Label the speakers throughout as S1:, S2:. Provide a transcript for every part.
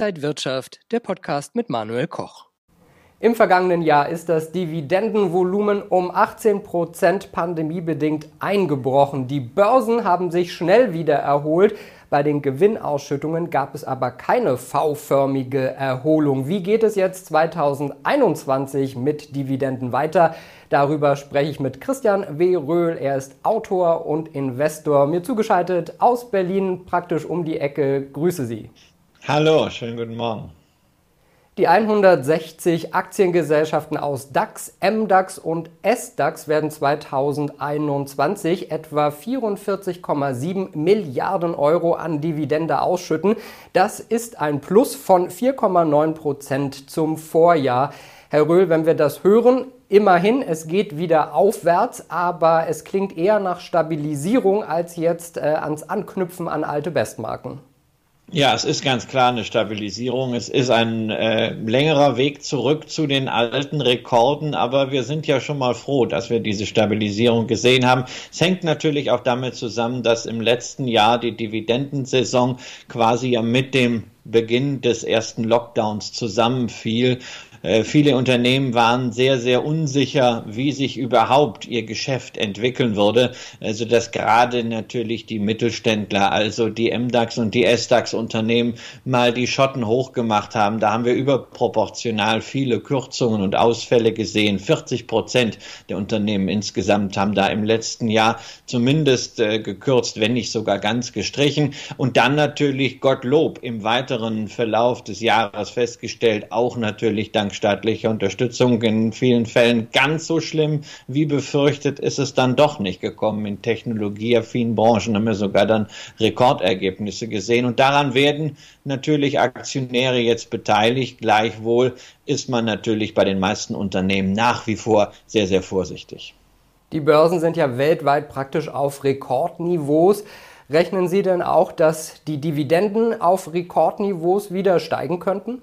S1: Inside Wirtschaft, der Podcast mit Manuel Koch.
S2: Im vergangenen Jahr ist das Dividendenvolumen um 18 Prozent pandemiebedingt eingebrochen. Die Börsen haben sich schnell wieder erholt. Bei den Gewinnausschüttungen gab es aber keine V-förmige Erholung. Wie geht es jetzt 2021 mit Dividenden weiter? Darüber spreche ich mit Christian W. Röhl. Er ist Autor und Investor. Mir zugeschaltet aus Berlin, praktisch um die Ecke. Grüße Sie.
S3: Hallo, schönen guten Morgen.
S2: Die 160 Aktiengesellschaften aus DAX, MDAX und SDAX werden 2021 etwa 44,7 Milliarden Euro an Dividende ausschütten. Das ist ein Plus von 4,9 Prozent zum Vorjahr. Herr Röhl, wenn wir das hören, immerhin, es geht wieder aufwärts, aber es klingt eher nach Stabilisierung als jetzt äh, ans Anknüpfen an alte Bestmarken.
S3: Ja, es ist ganz klar eine Stabilisierung. Es ist ein äh, längerer Weg zurück zu den alten Rekorden, aber wir sind ja schon mal froh, dass wir diese Stabilisierung gesehen haben. Es hängt natürlich auch damit zusammen, dass im letzten Jahr die Dividendensaison quasi ja mit dem Beginn des ersten Lockdowns zusammenfiel äh, viele Unternehmen waren sehr, sehr unsicher, wie sich überhaupt ihr Geschäft entwickeln würde. Also dass gerade natürlich die Mittelständler, also die MDAX und die SDAX Unternehmen mal die Schotten hochgemacht haben. Da haben wir überproportional viele Kürzungen und Ausfälle gesehen. 40 Prozent der Unternehmen insgesamt haben da im letzten Jahr zumindest äh, gekürzt, wenn nicht sogar ganz gestrichen. Und dann natürlich Gottlob im weiteren Verlauf des Jahres festgestellt, auch natürlich dank staatlicher Unterstützung in vielen Fällen ganz so schlimm wie befürchtet ist es dann doch nicht gekommen. In technologieaffinen Branchen haben wir sogar dann Rekordergebnisse gesehen und daran werden natürlich Aktionäre jetzt beteiligt. Gleichwohl ist man natürlich bei den meisten Unternehmen nach wie vor sehr, sehr vorsichtig.
S2: Die Börsen sind ja weltweit praktisch auf Rekordniveaus. Rechnen Sie denn auch, dass die Dividenden auf Rekordniveaus wieder steigen könnten?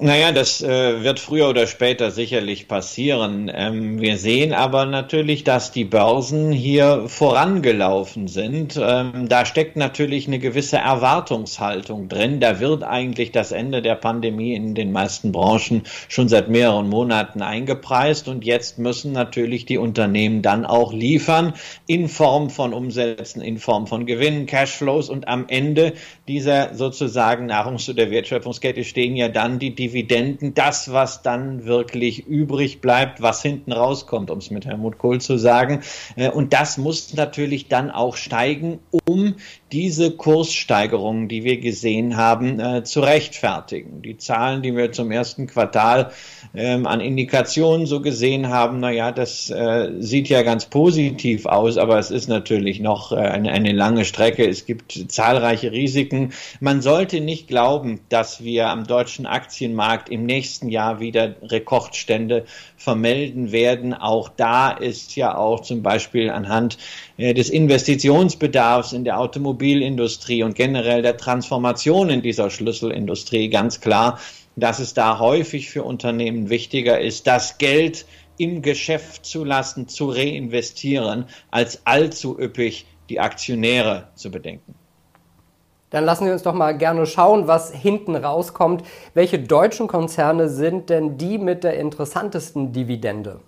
S3: Naja, das äh, wird früher oder später sicherlich passieren. Ähm, wir sehen aber natürlich, dass die Börsen hier vorangelaufen sind. Ähm, da steckt natürlich eine gewisse Erwartungshaltung drin. Da wird eigentlich das Ende der Pandemie in den meisten Branchen schon seit mehreren Monaten eingepreist. Und jetzt müssen natürlich die Unternehmen dann auch liefern in Form von Umsätzen, in Form von Gewinnen, Cashflows. Und am Ende dieser sozusagen Nahrungs- oder Wertschöpfungskette stehen ja dann die Dividenden, das, was dann wirklich übrig bleibt, was hinten rauskommt, um es mit Helmut Kohl zu sagen. Äh, und das muss natürlich dann auch steigen, um diese Kurssteigerungen, die wir gesehen haben, äh, zu rechtfertigen. Die Zahlen, die wir zum ersten Quartal ähm, an Indikationen so gesehen haben, na ja, das äh, sieht ja ganz positiv aus, aber es ist natürlich noch äh, eine, eine lange Strecke. Es gibt zahlreiche Risiken. Man sollte nicht glauben, dass wir am deutschen Aktienmarkt im nächsten Jahr wieder Rekordstände vermelden werden. Auch da ist ja auch zum Beispiel anhand äh, des Investitionsbedarfs in der Automobilindustrie und generell der Transformation in dieser Schlüsselindustrie ganz klar, dass es da häufig für Unternehmen wichtiger ist, das Geld im Geschäft zu lassen, zu reinvestieren, als allzu üppig die Aktionäre zu bedenken.
S2: Dann lassen wir uns doch mal gerne schauen, was hinten rauskommt. Welche deutschen Konzerne sind denn die mit der interessantesten Dividende?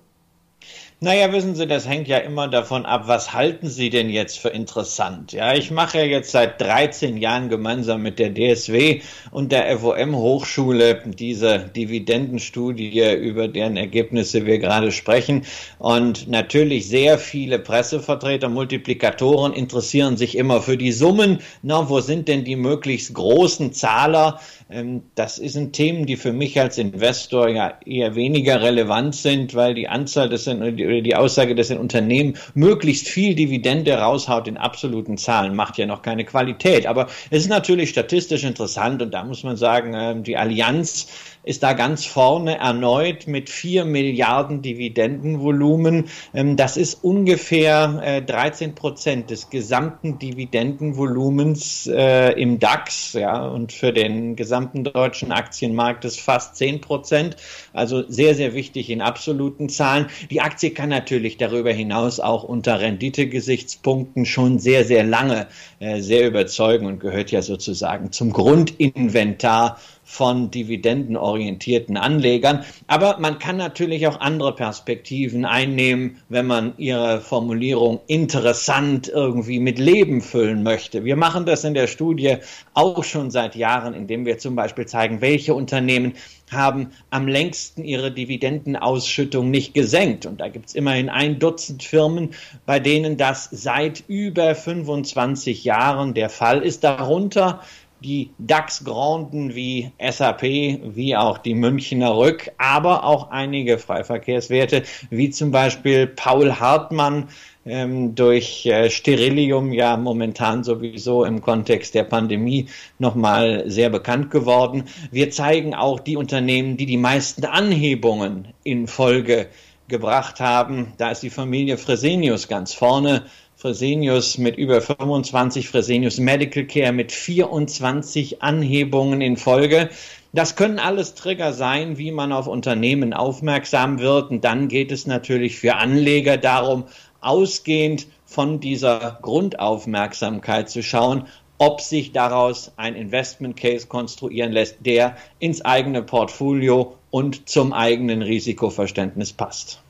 S3: Naja, wissen Sie, das hängt ja immer davon ab, was halten Sie denn jetzt für interessant? Ja, ich mache ja jetzt seit 13 Jahren gemeinsam mit der DSW und der FOM Hochschule diese Dividendenstudie, über deren Ergebnisse wir gerade sprechen. Und natürlich sehr viele Pressevertreter, Multiplikatoren interessieren sich immer für die Summen. Na, wo sind denn die möglichst großen Zahler? Ähm, das sind Themen, die für mich als Investor ja eher weniger relevant sind, weil die Anzahl des oder die Aussage, dass ein Unternehmen möglichst viel Dividende raushaut in absoluten Zahlen, macht ja noch keine Qualität. Aber es ist natürlich statistisch interessant und da muss man sagen, ähm, die Allianz ist da ganz vorne erneut mit 4 Milliarden Dividendenvolumen. Ähm, das ist ungefähr 13 äh, Prozent des gesamten Dividendenvolumens äh, im DAX. Ja, und für den gesamten deutschen Aktienmarkt ist fast 10 Prozent. Also sehr, sehr wichtig in absoluten Zahlen. Die Aktie kann natürlich darüber hinaus auch unter Renditegesichtspunkten schon sehr, sehr lange äh, sehr überzeugen und gehört ja sozusagen zum Grundinventar von dividendenorientierten Anlegern. Aber man kann natürlich auch andere Perspektiven einnehmen, wenn man ihre Formulierung interessant irgendwie mit Leben füllen möchte. Wir machen das in der Studie auch schon seit Jahren, indem wir zum Beispiel zeigen, welche Unternehmen haben am längsten ihre Dividendenausschüttung nicht gesenkt. Und da gibt es immerhin ein Dutzend Firmen, bei denen das seit über 25 Jahren der Fall ist. Darunter die DAX-Granden wie SAP, wie auch die Münchner Rück, aber auch einige Freiverkehrswerte, wie zum Beispiel Paul Hartmann, ähm, durch äh, Sterilium ja momentan sowieso im Kontext der Pandemie nochmal sehr bekannt geworden. Wir zeigen auch die Unternehmen, die die meisten Anhebungen in Folge gebracht haben. Da ist die Familie Fresenius ganz vorne Fresenius mit über 25, Fresenius Medical Care mit 24 Anhebungen in Folge. Das können alles Trigger sein, wie man auf Unternehmen aufmerksam wird. Und dann geht es natürlich für Anleger darum, ausgehend von dieser Grundaufmerksamkeit zu schauen, ob sich daraus ein Investment Case konstruieren lässt, der ins eigene Portfolio und zum eigenen Risikoverständnis passt.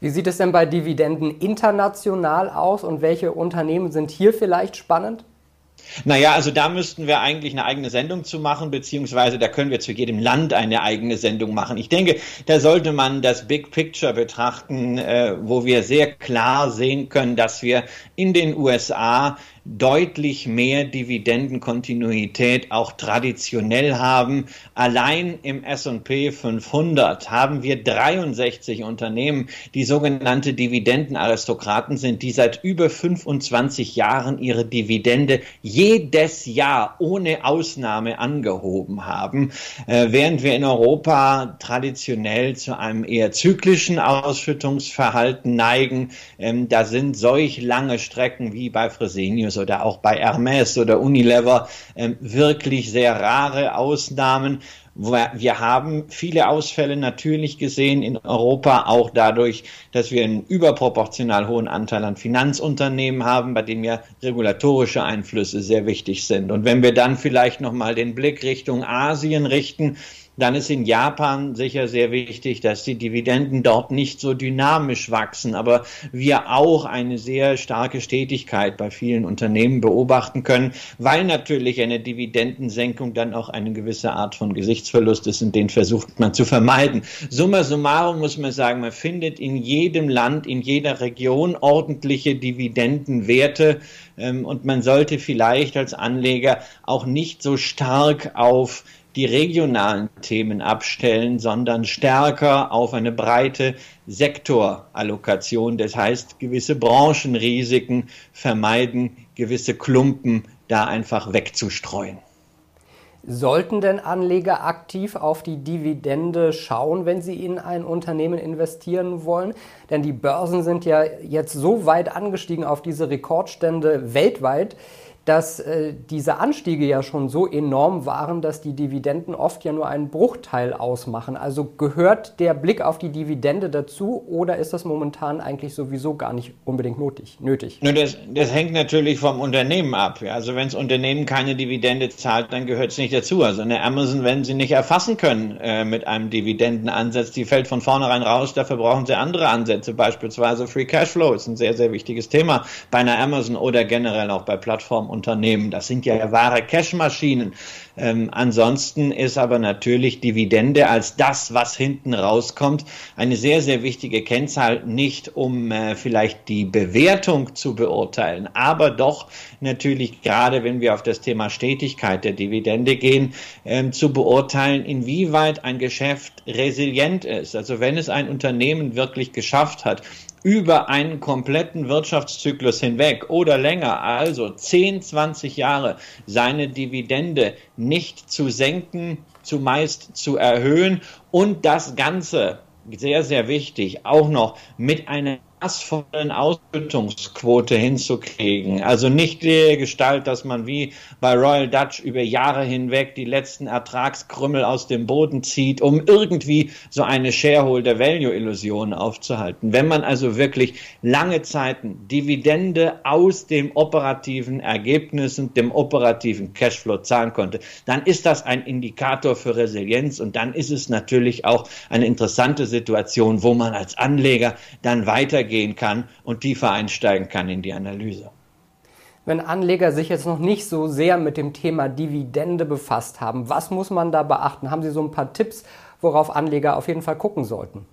S2: Wie sieht es denn bei Dividenden international aus und welche Unternehmen sind hier vielleicht spannend?
S3: Naja, also da müssten wir eigentlich eine eigene Sendung zu machen, beziehungsweise da können wir zu jedem Land eine eigene Sendung machen. Ich denke, da sollte man das Big Picture betrachten, äh, wo wir sehr klar sehen können, dass wir in den USA deutlich mehr Dividendenkontinuität auch traditionell haben. Allein im S&P 500 haben wir 63 Unternehmen, die sogenannte Dividendenaristokraten sind, die seit über 25 Jahren ihre Dividende jedes Jahr ohne Ausnahme angehoben haben, äh, während wir in Europa traditionell zu einem eher zyklischen Ausschüttungsverhalten neigen. Ähm, da sind solch lange Strecken wie bei Fresenius oder auch bei Hermes oder Unilever ähm, wirklich sehr rare Ausnahmen. Wir haben viele Ausfälle natürlich gesehen in Europa, auch dadurch, dass wir einen überproportional hohen Anteil an Finanzunternehmen haben, bei denen ja regulatorische Einflüsse sehr wichtig sind. Und wenn wir dann vielleicht nochmal den Blick Richtung Asien richten, dann ist in Japan sicher sehr wichtig, dass die Dividenden dort nicht so dynamisch wachsen, aber wir auch eine sehr starke Stetigkeit bei vielen Unternehmen beobachten können, weil natürlich eine Dividendensenkung dann auch eine gewisse Art von Gesichtsverlust ist und den versucht man zu vermeiden. Summa summarum muss man sagen, man findet in jedem Land, in jeder Region ordentliche Dividendenwerte ähm, und man sollte vielleicht als Anleger auch nicht so stark auf die regionalen Themen abstellen, sondern stärker auf eine breite Sektorallokation. Das heißt, gewisse Branchenrisiken vermeiden, gewisse Klumpen da einfach wegzustreuen.
S2: Sollten denn Anleger aktiv auf die Dividende schauen, wenn sie in ein Unternehmen investieren wollen? Denn die Börsen sind ja jetzt so weit angestiegen auf diese Rekordstände weltweit, dass äh, diese Anstiege ja schon so enorm waren, dass die Dividenden oft ja nur einen Bruchteil ausmachen. Also gehört der Blick auf die Dividende dazu oder ist das momentan eigentlich sowieso gar nicht unbedingt nötig? nötig?
S3: Nur das, das hängt natürlich vom Unternehmen ab. Also wenn das Unternehmen keine Dividende zahlt, dann gehört es nicht dazu. Also eine Amazon, wenn sie nicht erfassen können äh, mit einem Dividendenansatz, die fällt von vornherein raus. Dafür brauchen sie andere Ansätze, beispielsweise Free Cashflow ist ein sehr, sehr wichtiges Thema bei einer Amazon oder generell auch bei Plattformen Unternehmen. Das sind ja wahre Cashmaschinen. Ähm, ansonsten ist aber natürlich Dividende als das, was hinten rauskommt, eine sehr, sehr wichtige Kennzahl, nicht um äh, vielleicht die Bewertung zu beurteilen, aber doch natürlich gerade, wenn wir auf das Thema Stetigkeit der Dividende gehen, ähm, zu beurteilen, inwieweit ein Geschäft resilient ist. Also wenn es ein Unternehmen wirklich geschafft hat, über einen kompletten Wirtschaftszyklus hinweg oder länger, also 10, 20 Jahre, seine Dividende nicht zu senken, zumeist zu erhöhen und das Ganze sehr, sehr wichtig, auch noch mit einer maßvollen Ausschüttungsquote hinzukriegen. Also nicht der Gestalt, dass man wie bei Royal Dutch über Jahre hinweg die letzten Ertragskrümmel aus dem Boden zieht, um irgendwie so eine Shareholder-Value-Illusion aufzuhalten. Wenn man also wirklich lange Zeiten Dividende aus dem operativen Ergebnis und dem operativen Cashflow zahlen konnte, dann ist das ein Indikator für Resilienz und dann ist es natürlich auch eine interessante Situation, wo man als Anleger dann weiter weitergehen kann und tiefer einsteigen kann in die Analyse.
S2: Wenn Anleger sich jetzt noch nicht so sehr mit dem Thema Dividende befasst haben, was muss man da beachten? Haben Sie so ein paar Tipps, worauf Anleger auf jeden Fall gucken sollten?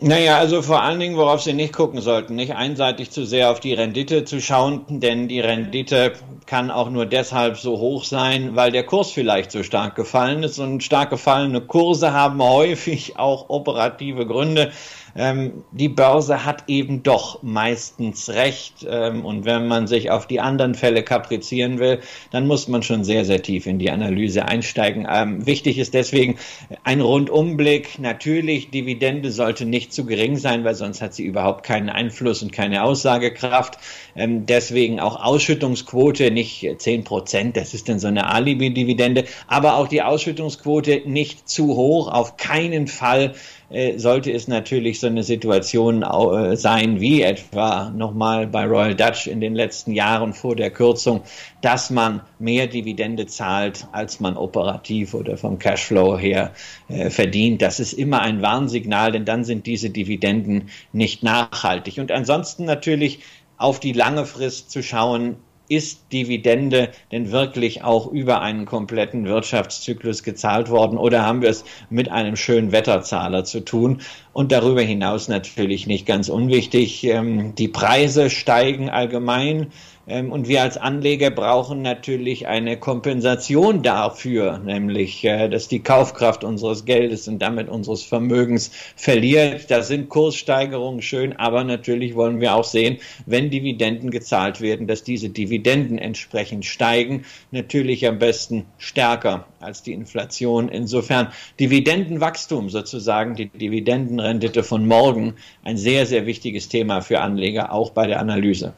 S3: Naja, also vor allen Dingen, worauf Sie nicht gucken sollten, nicht einseitig zu sehr auf die Rendite zu schauen, denn die Rendite kann auch nur deshalb so hoch sein, weil der Kurs vielleicht so stark gefallen ist und stark gefallene Kurse haben häufig auch operative Gründe ähm, die Börse hat eben doch meistens recht. Ähm, und wenn man sich auf die anderen Fälle kaprizieren will, dann muss man schon sehr, sehr tief in die Analyse einsteigen. Ähm, wichtig ist deswegen ein Rundumblick. Natürlich, Dividende sollte nicht zu gering sein, weil sonst hat sie überhaupt keinen Einfluss und keine Aussagekraft. Ähm, deswegen auch Ausschüttungsquote nicht 10 Prozent, das ist dann so eine Alibi-Dividende, aber auch die Ausschüttungsquote nicht zu hoch, auf keinen Fall sollte es natürlich so eine Situation äh, sein wie etwa nochmal bei Royal Dutch in den letzten Jahren vor der Kürzung, dass man mehr Dividende zahlt, als man operativ oder vom Cashflow her äh, verdient. Das ist immer ein Warnsignal, denn dann sind diese Dividenden nicht nachhaltig. Und ansonsten natürlich auf die lange Frist zu schauen, ist Dividende denn wirklich auch über einen kompletten Wirtschaftszyklus gezahlt worden oder haben wir es mit einem schönen Wetterzahler zu tun? Und darüber hinaus natürlich nicht ganz unwichtig, ähm, die Preise steigen allgemein und wir als Anleger brauchen natürlich eine Kompensation dafür, nämlich, äh, dass die Kaufkraft unseres Geldes und damit unseres Vermögens verliert. Da sind Kurssteigerungen schön, aber natürlich wollen wir auch sehen, wenn Dividenden gezahlt werden, dass diese Dividenden entsprechend steigen. Natürlich am besten stärker als die Inflation. Insofern Dividendenwachstum sozusagen, die Dividendenrendite von morgen, ein sehr, sehr wichtiges Thema für Anleger, auch bei der Analyse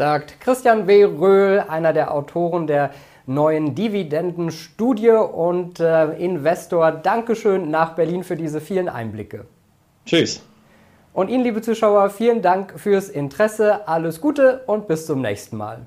S2: sagt Christian W. Röhl, einer der Autoren der neuen Dividendenstudie und äh, Investor. Dankeschön nach Berlin für diese vielen Einblicke.
S3: Tschüss.
S2: Und Ihnen, liebe Zuschauer, vielen Dank fürs Interesse. Alles Gute und bis zum nächsten Mal.